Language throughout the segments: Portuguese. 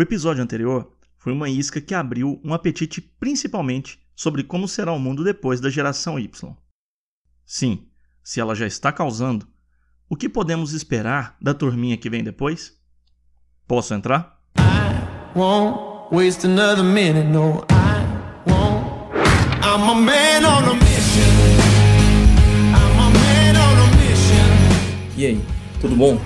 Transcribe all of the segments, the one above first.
O episódio anterior foi uma isca que abriu um apetite principalmente sobre como será o mundo depois da geração Y. Sim, se ela já está causando, o que podemos esperar da turminha que vem depois? Posso entrar? I won't waste another minute, no, I won't. I'm a man on a mission. I'm a man on a mission. E aí, tudo bom?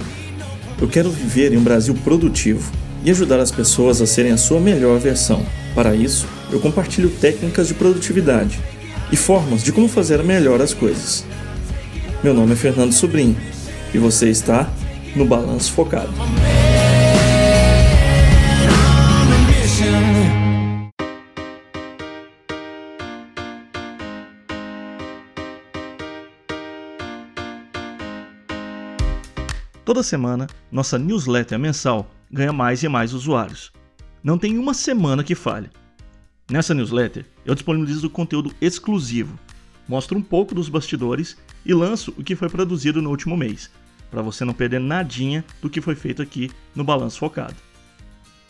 Eu quero viver em um Brasil produtivo e ajudar as pessoas a serem a sua melhor versão. Para isso, eu compartilho técnicas de produtividade e formas de como fazer melhor as coisas. Meu nome é Fernando Sobrinho e você está no Balanço Focado. Toda semana, nossa newsletter mensal ganha mais e mais usuários. Não tem uma semana que falhe. Nessa newsletter, eu disponibilizo conteúdo exclusivo, mostro um pouco dos bastidores e lanço o que foi produzido no último mês, para você não perder nadinha do que foi feito aqui no Balanço Focado.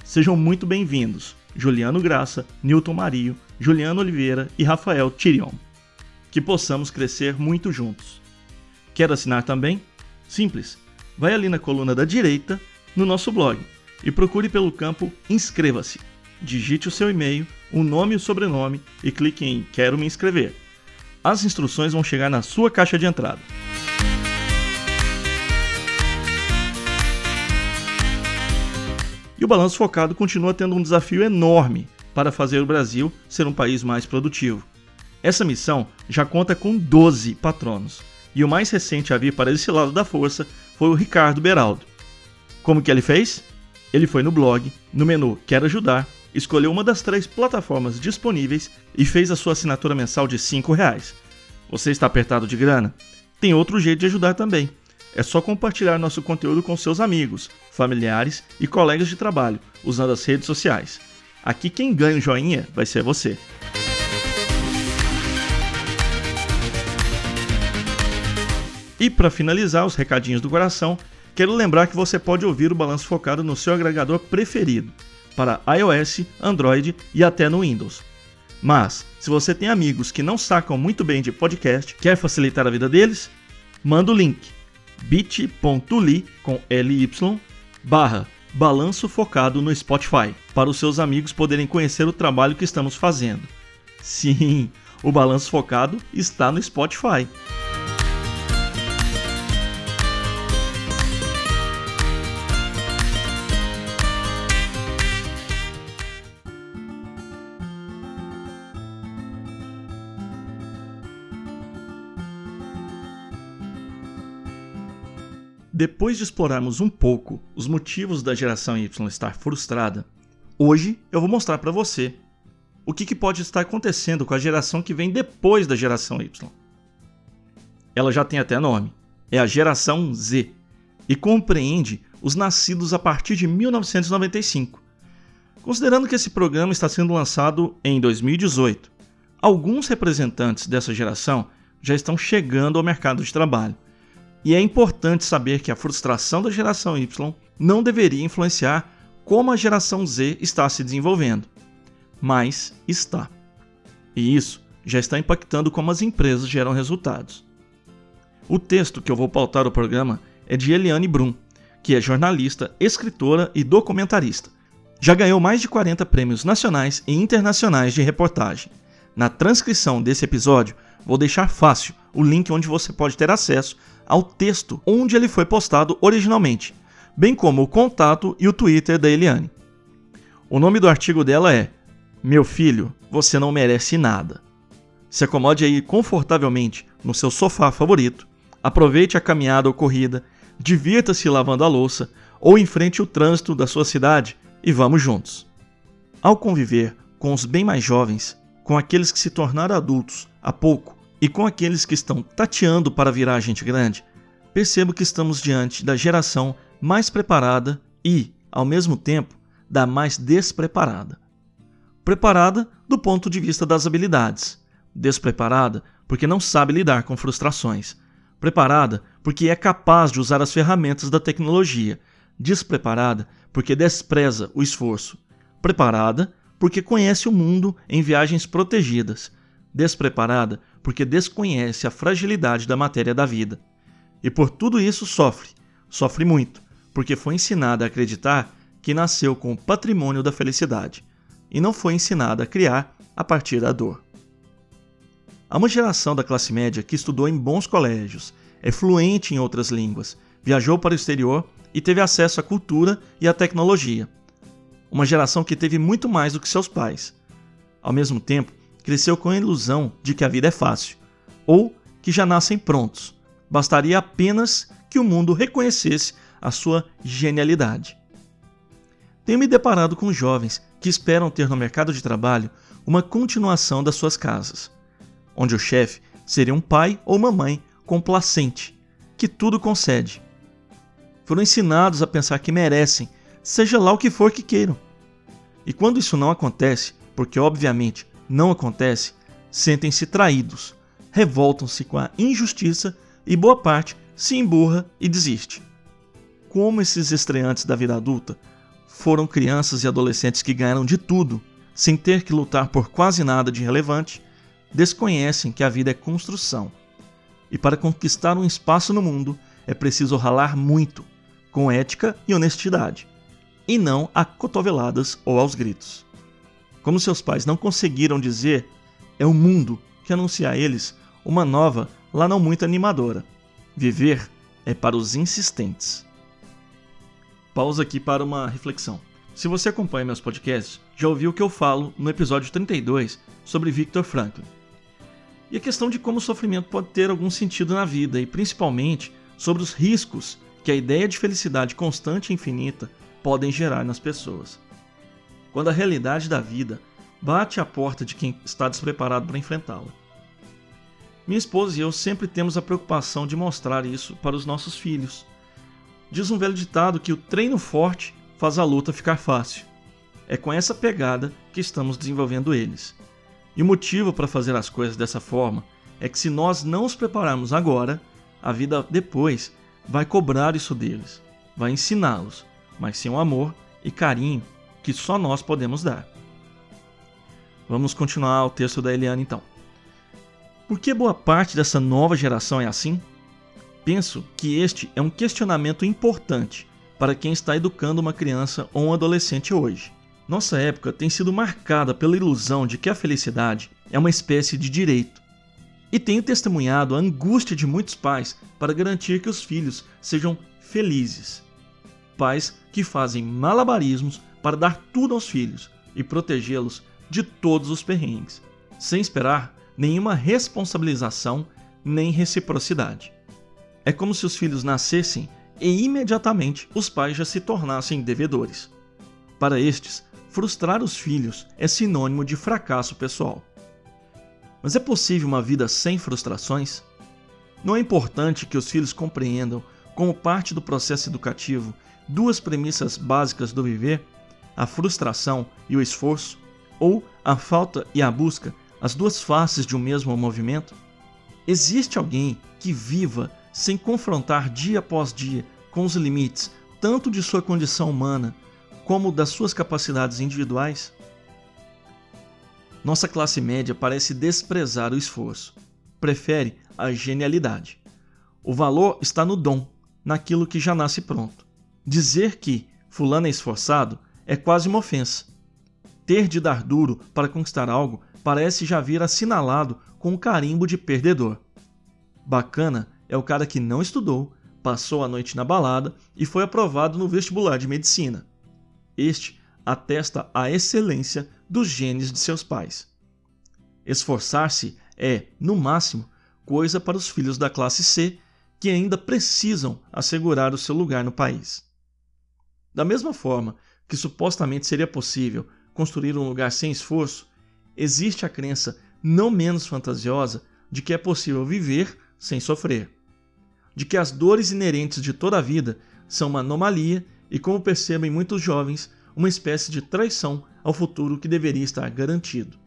Sejam muito bem-vindos, Juliano Graça, Newton Mario, Juliano Oliveira e Rafael Tirion. Que possamos crescer muito juntos. Quer assinar também? Simples. Vai ali na coluna da direita no nosso blog e procure pelo campo Inscreva-se. Digite o seu e-mail, o nome e o sobrenome e clique em Quero me inscrever. As instruções vão chegar na sua caixa de entrada. E o Balanço Focado continua tendo um desafio enorme para fazer o Brasil ser um país mais produtivo. Essa missão já conta com 12 patronos, e o mais recente a vir para esse lado da força foi o Ricardo Beraldo. Como que ele fez? Ele foi no blog, no menu Quero Ajudar, escolheu uma das três plataformas disponíveis e fez a sua assinatura mensal de R$ reais. Você está apertado de grana? Tem outro jeito de ajudar também. É só compartilhar nosso conteúdo com seus amigos, familiares e colegas de trabalho, usando as redes sociais. Aqui quem ganha o joinha vai ser você. E para finalizar os recadinhos do coração, Quero lembrar que você pode ouvir o Balanço Focado no seu agregador preferido, para iOS, Android e até no Windows. Mas, se você tem amigos que não sacam muito bem de podcast, quer facilitar a vida deles, manda o link bit.ly com ly barra balanço focado no Spotify, para os seus amigos poderem conhecer o trabalho que estamos fazendo. Sim, o balanço focado está no Spotify. Depois de explorarmos um pouco os motivos da geração Y estar frustrada, hoje eu vou mostrar para você o que, que, pode estar acontecendo com a geração que vem depois da geração Y. Ela já tem até nome, é a geração Z, e compreende os nascidos a partir de 1995. Considerando que esse programa está sendo lançado em 2018, alguns representantes dessa geração já estão chegando ao mercado de trabalho e é importante saber que a frustração da geração Y não deveria influenciar como a geração Z está se desenvolvendo, mas está. E isso já está impactando como as empresas geram resultados. O texto que eu vou pautar o programa é de Eliane Brum, que é jornalista, escritora e documentarista. Já ganhou mais de 40 prêmios nacionais e internacionais de reportagem. Na transcrição desse episódio, vou deixar fácil o link onde você pode ter acesso ao texto onde ele foi postado originalmente, bem como o contato e o Twitter da Eliane. O nome do artigo dela é Meu filho, você não merece nada. Se acomode aí confortavelmente no seu sofá favorito, aproveite a caminhada ou corrida, divirta-se lavando a louça ou enfrente o trânsito da sua cidade e vamos juntos. Ao conviver com os bem mais jovens, com aqueles que se tornaram adultos há pouco e com aqueles que estão tateando para virar gente grande, percebo que estamos diante da geração mais preparada e, ao mesmo tempo, da mais despreparada. Preparada do ponto de vista das habilidades, despreparada porque não sabe lidar com frustrações, preparada porque é capaz de usar as ferramentas da tecnologia, despreparada porque despreza o esforço, preparada porque conhece o mundo em viagens protegidas, despreparada porque desconhece a fragilidade da matéria da vida. E por tudo isso sofre, sofre muito, porque foi ensinada a acreditar que nasceu com o patrimônio da felicidade e não foi ensinada a criar a partir da dor. Há uma geração da classe média que estudou em bons colégios, é fluente em outras línguas, viajou para o exterior e teve acesso à cultura e à tecnologia. Uma geração que teve muito mais do que seus pais. Ao mesmo tempo, cresceu com a ilusão de que a vida é fácil, ou que já nascem prontos. Bastaria apenas que o mundo reconhecesse a sua genialidade. Tenho me deparado com jovens que esperam ter no mercado de trabalho uma continuação das suas casas, onde o chefe seria um pai ou uma mãe complacente, que tudo concede. Foram ensinados a pensar que merecem, seja lá o que for que queiram. E quando isso não acontece, porque obviamente não acontece, sentem-se traídos, revoltam-se com a injustiça e boa parte se emburra e desiste. Como esses estreantes da vida adulta foram crianças e adolescentes que ganharam de tudo, sem ter que lutar por quase nada de relevante, desconhecem que a vida é construção. E para conquistar um espaço no mundo é preciso ralar muito, com ética e honestidade, e não a cotoveladas ou aos gritos. Como seus pais não conseguiram dizer, é o mundo que anuncia a eles uma nova, lá não muito animadora. Viver é para os insistentes. Pausa aqui para uma reflexão. Se você acompanha meus podcasts, já ouviu o que eu falo no episódio 32 sobre Viktor Franklin. E a questão de como o sofrimento pode ter algum sentido na vida e principalmente sobre os riscos que a ideia de felicidade constante e infinita podem gerar nas pessoas. Quando a realidade da vida bate à porta de quem está despreparado para enfrentá-la. Minha esposa e eu sempre temos a preocupação de mostrar isso para os nossos filhos. Diz um velho ditado que o treino forte faz a luta ficar fácil. É com essa pegada que estamos desenvolvendo eles. E o motivo para fazer as coisas dessa forma é que se nós não os prepararmos agora, a vida depois vai cobrar isso deles, vai ensiná-los, mas sem o amor e carinho que só nós podemos dar. Vamos continuar o texto da Eliane então. Por que boa parte dessa nova geração é assim? Penso que este é um questionamento importante para quem está educando uma criança ou um adolescente hoje. Nossa época tem sido marcada pela ilusão de que a felicidade é uma espécie de direito. E tenho testemunhado a angústia de muitos pais para garantir que os filhos sejam felizes. Pais que fazem malabarismos para dar tudo aos filhos e protegê-los de todos os perrengues, sem esperar nenhuma responsabilização nem reciprocidade. É como se os filhos nascessem e imediatamente os pais já se tornassem devedores. Para estes, frustrar os filhos é sinônimo de fracasso pessoal. Mas é possível uma vida sem frustrações? Não é importante que os filhos compreendam, como parte do processo educativo, duas premissas básicas do viver: a frustração e o esforço, ou a falta e a busca as duas faces de um mesmo movimento? Existe alguém que viva sem confrontar dia após dia com os limites tanto de sua condição humana como das suas capacidades individuais? Nossa classe média parece desprezar o esforço, prefere a genialidade. O valor está no dom, naquilo que já nasce pronto. Dizer que fulano é esforçado é quase uma ofensa. Ter de dar duro para conquistar algo parece já vir assinalado com um carimbo de perdedor. Bacana é o cara que não estudou, passou a noite na balada e foi aprovado no vestibular de medicina. Este atesta a excelência dos genes de seus pais. Esforçar-se é, no máximo, coisa para os filhos da classe C que ainda precisam assegurar o seu lugar no país. Da mesma forma que supostamente seria possível construir um lugar sem esforço, existe a crença não menos fantasiosa de que é possível viver sem sofrer. De que as dores inerentes de toda a vida são uma anomalia e, como percebem muitos jovens, uma espécie de traição ao futuro que deveria estar garantido.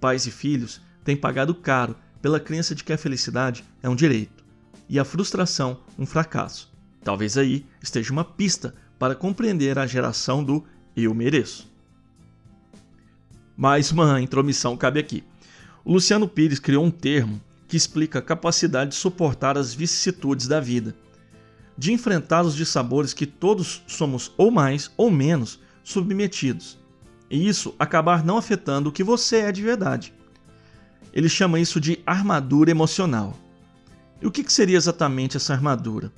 Pais e filhos têm pagado caro pela crença de que a felicidade é um direito e a frustração um fracasso. Talvez aí esteja uma pista para compreender a geração do eu mereço. Mais uma intromissão cabe aqui. O Luciano Pires criou um termo que explica a capacidade de suportar as vicissitudes da vida, de enfrentar os dissabores que todos somos ou mais ou menos submetidos, e isso acabar não afetando o que você é de verdade. Ele chama isso de armadura emocional. E o que seria exatamente essa armadura?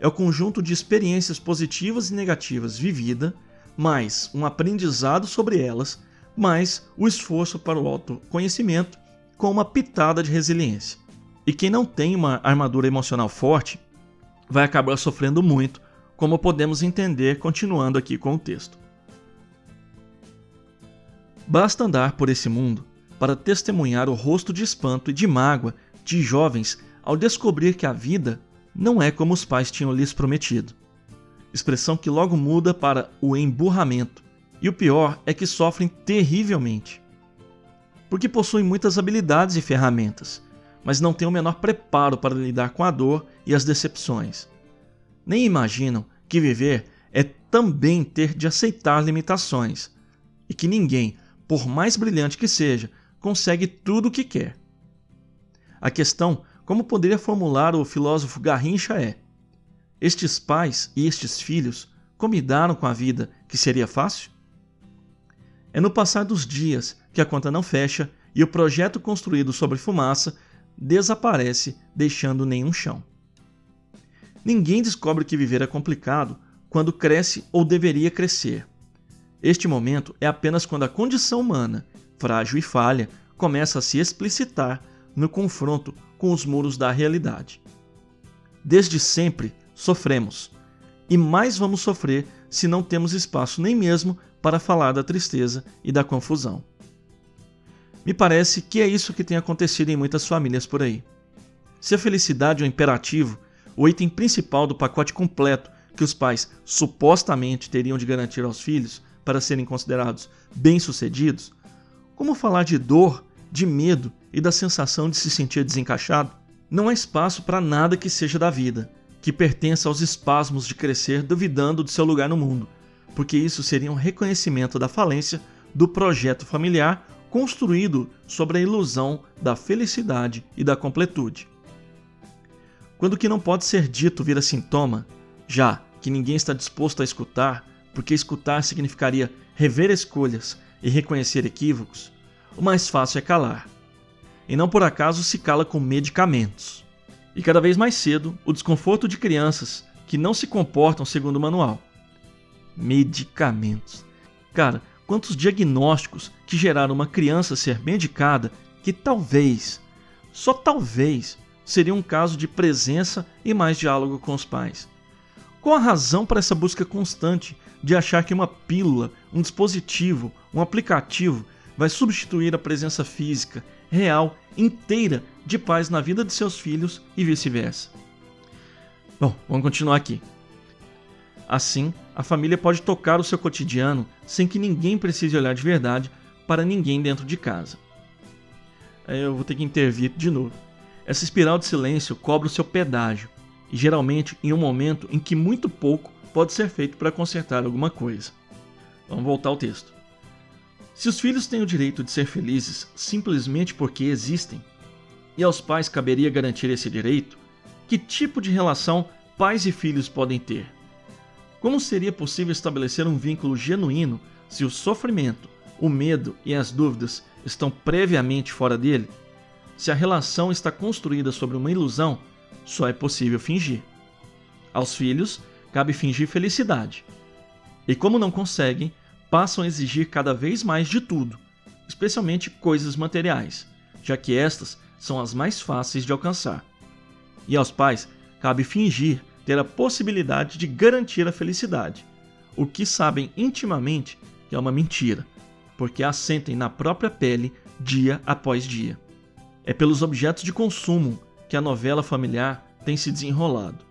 É o conjunto de experiências positivas e negativas vivida, mais um aprendizado sobre elas, mais o esforço para o autoconhecimento com uma pitada de resiliência. E quem não tem uma armadura emocional forte vai acabar sofrendo muito, como podemos entender continuando aqui com o texto. Basta andar por esse mundo para testemunhar o rosto de espanto e de mágoa de jovens ao descobrir que a vida não é como os pais tinham lhes prometido. Expressão que logo muda para o emburramento, e o pior é que sofrem terrivelmente. Porque possuem muitas habilidades e ferramentas, mas não têm o menor preparo para lidar com a dor e as decepções. Nem imaginam que viver é também ter de aceitar limitações, e que ninguém, por mais brilhante que seja, consegue tudo o que quer. A questão, como poderia formular o filósofo Garrincha, é: estes pais e estes filhos combinaram com a vida que seria fácil? É no passar dos dias que a conta não fecha e o projeto construído sobre fumaça desaparece, deixando nenhum chão. Ninguém descobre que viver é complicado quando cresce ou deveria crescer. Este momento é apenas quando a condição humana, frágil e falha, começa a se explicitar no confronto com os muros da realidade. Desde sempre sofremos, e mais vamos sofrer se não temos espaço nem mesmo para falar da tristeza e da confusão. Me parece que é isso que tem acontecido em muitas famílias por aí. Se a felicidade é o imperativo, o item principal do pacote completo que os pais supostamente teriam de garantir aos filhos para serem considerados bem-sucedidos, como falar de dor, de medo e da sensação de se sentir desencaixado? Não há espaço para nada que seja da vida, que pertença aos espasmos de crescer duvidando do seu lugar no mundo, porque isso seria um reconhecimento da falência do projeto familiar construído sobre a ilusão da felicidade e da completude. Quando o que não pode ser dito vira sintoma, já que ninguém está disposto a escutar, porque escutar significaria rever escolhas e reconhecer equívocos, o mais fácil é calar. E não por acaso se cala com medicamentos. E cada vez mais cedo, o desconforto de crianças que não se comportam segundo o manual. Medicamentos. Cara, quantos diagnósticos que geraram uma criança ser medicada que talvez, só talvez, seria um caso de presença e mais diálogo com os pais. Qual a razão para essa busca constante de achar que uma pílula, um dispositivo, um aplicativo vai substituir a presença física, real, inteira de pais na vida de seus filhos e vice-versa? Bom, vamos continuar aqui. Assim, a família pode tocar o seu cotidiano sem que ninguém precise olhar de verdade para ninguém dentro de casa. Eu vou ter que intervir de novo. Essa espiral de silêncio cobra o seu pedágio, e geralmente em um momento em que muito pouco pode ser feito para consertar alguma coisa. Vamos voltar ao texto. Se os filhos têm o direito de ser felizes simplesmente porque existem, e aos pais caberia garantir esse direito, que tipo de relação pais e filhos podem ter? Como seria possível estabelecer um vínculo genuíno se o sofrimento, o medo e as dúvidas estão previamente fora dele? Se a relação está construída sobre uma ilusão, só é possível fingir. Aos filhos, cabe fingir felicidade. E como não conseguem, passam a exigir cada vez mais de tudo, especialmente coisas materiais, já que estas são as mais fáceis de alcançar. E aos pais, cabe fingir ter a possibilidade de garantir a felicidade, o que sabem intimamente que é uma mentira, porque a sentem na própria pele dia após dia. É pelos objetos de consumo que a novela familiar tem se desenrolado,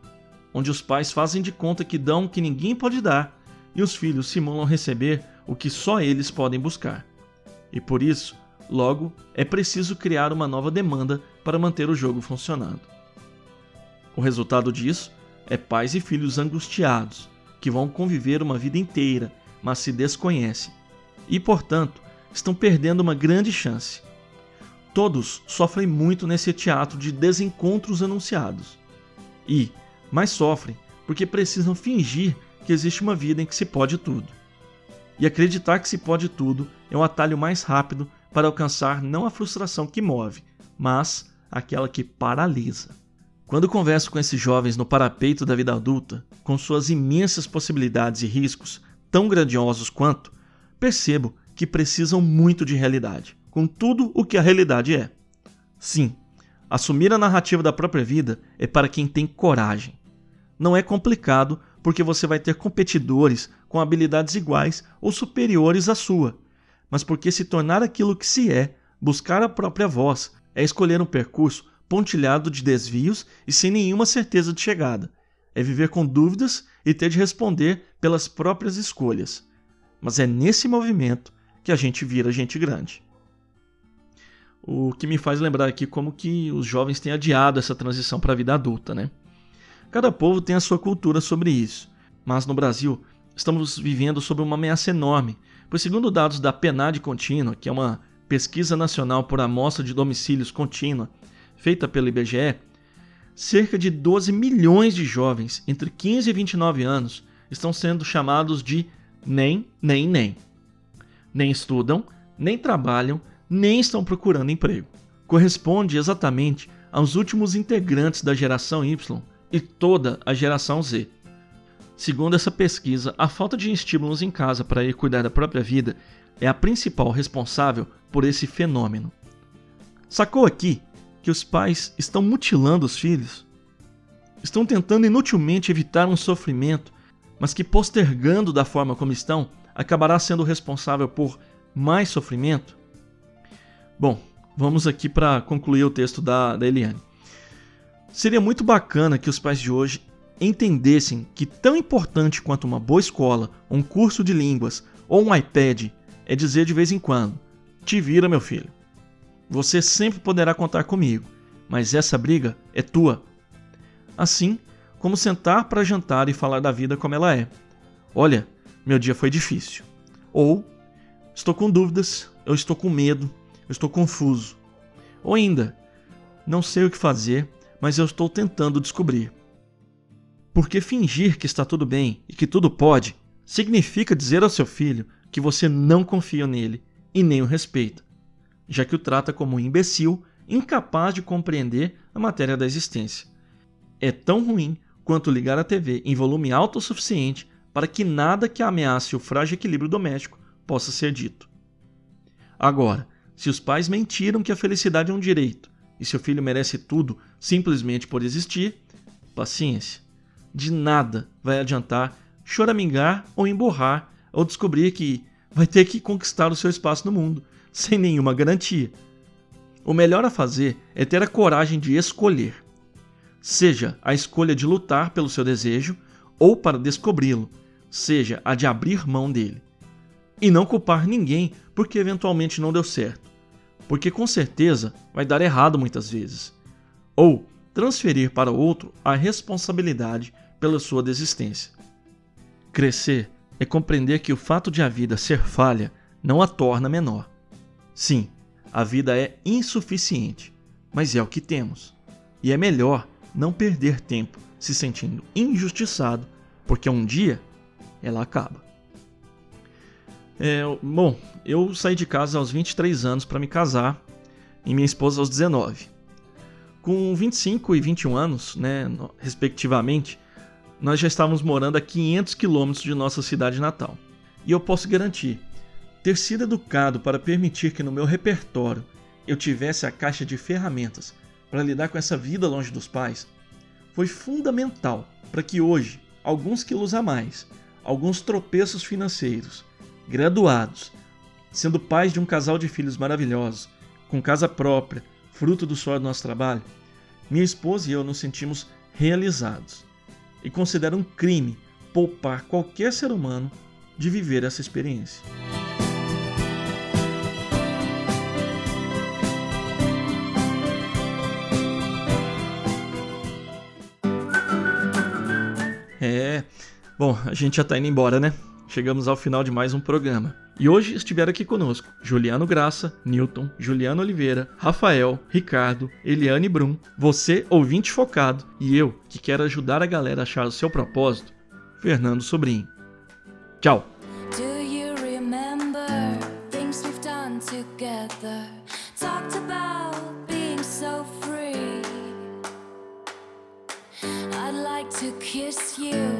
onde os pais fazem de conta que dão o que ninguém pode dar e os filhos simulam receber o que só eles podem buscar. E por isso, logo, é preciso criar uma nova demanda para manter o jogo funcionando. O resultado disso é pais e filhos angustiados, que vão conviver uma vida inteira, mas se desconhecem e, portanto, estão perdendo uma grande chance. Todos sofrem muito nesse teatro de desencontros anunciados. E, mais sofrem porque precisam fingir que existe uma vida em que se pode tudo. E acreditar que se pode tudo é um atalho mais rápido para alcançar não a frustração que move, mas aquela que paralisa. Quando converso com esses jovens no parapeito da vida adulta, com suas imensas possibilidades e riscos, tão grandiosos quanto, percebo que precisam muito de realidade, com tudo o que a realidade é. Sim, assumir a narrativa da própria vida é para quem tem coragem. Não é complicado porque você vai ter competidores com habilidades iguais ou superiores à sua, mas porque se tornar aquilo que se é, buscar a própria voz, é escolher um percurso pontilhado de desvios e sem nenhuma certeza de chegada. É viver com dúvidas e ter de responder pelas próprias escolhas. Mas é nesse movimento que a gente vira gente grande. O que me faz lembrar aqui como que os jovens têm adiado essa transição para a vida adulta, né? Cada povo tem a sua cultura sobre isso, mas no Brasil estamos vivendo sob uma ameaça enorme, pois segundo dados da PNAD contínua, que é uma pesquisa nacional por amostra de domicílios contínua feita pelo IBGE, cerca de 12 milhões de jovens entre 15 e 29 anos estão sendo chamados de nem, nem, nem. Nem estudam, nem trabalham, nem estão procurando emprego. Corresponde exatamente aos últimos integrantes da geração Y e toda a geração Z. Segundo essa pesquisa, a falta de estímulos em casa para ir cuidar da própria vida é a principal responsável por esse fenômeno. Sacou aqui que os pais estão mutilando os filhos? Estão tentando inutilmente evitar um sofrimento, mas que postergando da forma como estão, acabará sendo responsável por mais sofrimento? Bom, vamos aqui para concluir o texto da, da Eliane. Seria muito bacana que os pais de hoje entendessem que tão importante quanto uma boa escola, um curso de línguas ou um iPad é dizer de vez em quando: te vira, meu filho. Você sempre poderá contar comigo, mas essa briga é tua. Assim como sentar para jantar e falar da vida como ela é. Olha, meu dia foi difícil. Ou estou com dúvidas, eu estou com medo, eu estou confuso. Ou ainda, não sei o que fazer, mas eu estou tentando descobrir. Porque fingir que está tudo bem e que tudo pode significa dizer ao seu filho que você não confia nele e nem o respeita, já que o trata como um imbecil incapaz de compreender a matéria da existência. É tão ruim quanto ligar a TV em volume alto o suficiente para que nada que ameace o frágil equilíbrio doméstico possa ser dito. Agora, se os pais mentiram que a felicidade é um direito e seu filho merece tudo simplesmente por existir, paciência. De nada vai adiantar choramingar ou emborrar ou descobrir que vai ter que conquistar o seu espaço no mundo, sem nenhuma garantia. O melhor a fazer é ter a coragem de escolher. Seja a escolha de lutar pelo seu desejo ou para descobri-lo, seja a de abrir mão dele. E não culpar ninguém porque eventualmente não deu certo, porque com certeza vai dar errado muitas vezes. Ou transferir para outro a responsabilidade pela sua desistência. Crescer é compreender que o fato de a vida ser falha não a torna menor. Sim, a vida é insuficiente, mas é o que temos. E é melhor não perder tempo se sentindo injustiçado, porque um dia ela acaba. É, bom, eu saí de casa aos 23 anos para me casar e minha esposa aos 19. Com 25 e 21 anos, né, respectivamente, nós já estávamos morando a 500 quilômetros de nossa cidade natal. E eu posso garantir, ter sido educado para permitir que no meu repertório eu tivesse a caixa de ferramentas para lidar com essa vida longe dos pais, foi fundamental para que hoje, alguns quilos a mais, alguns tropeços financeiros, graduados, sendo pais de um casal de filhos maravilhosos, com casa própria, fruto do suor do nosso trabalho, minha esposa e eu nos sentimos realizados e considero um crime poupar qualquer ser humano de viver essa experiência. Bom, a gente já tá indo embora, né? Chegamos ao final de mais um programa. E hoje estiveram aqui conosco Juliano Graça, Newton, Juliano Oliveira, Rafael, Ricardo, Eliane Brum, você, ouvinte focado, e eu, que quero ajudar a galera a achar o seu propósito, Fernando Sobrinho. Tchau! To kiss you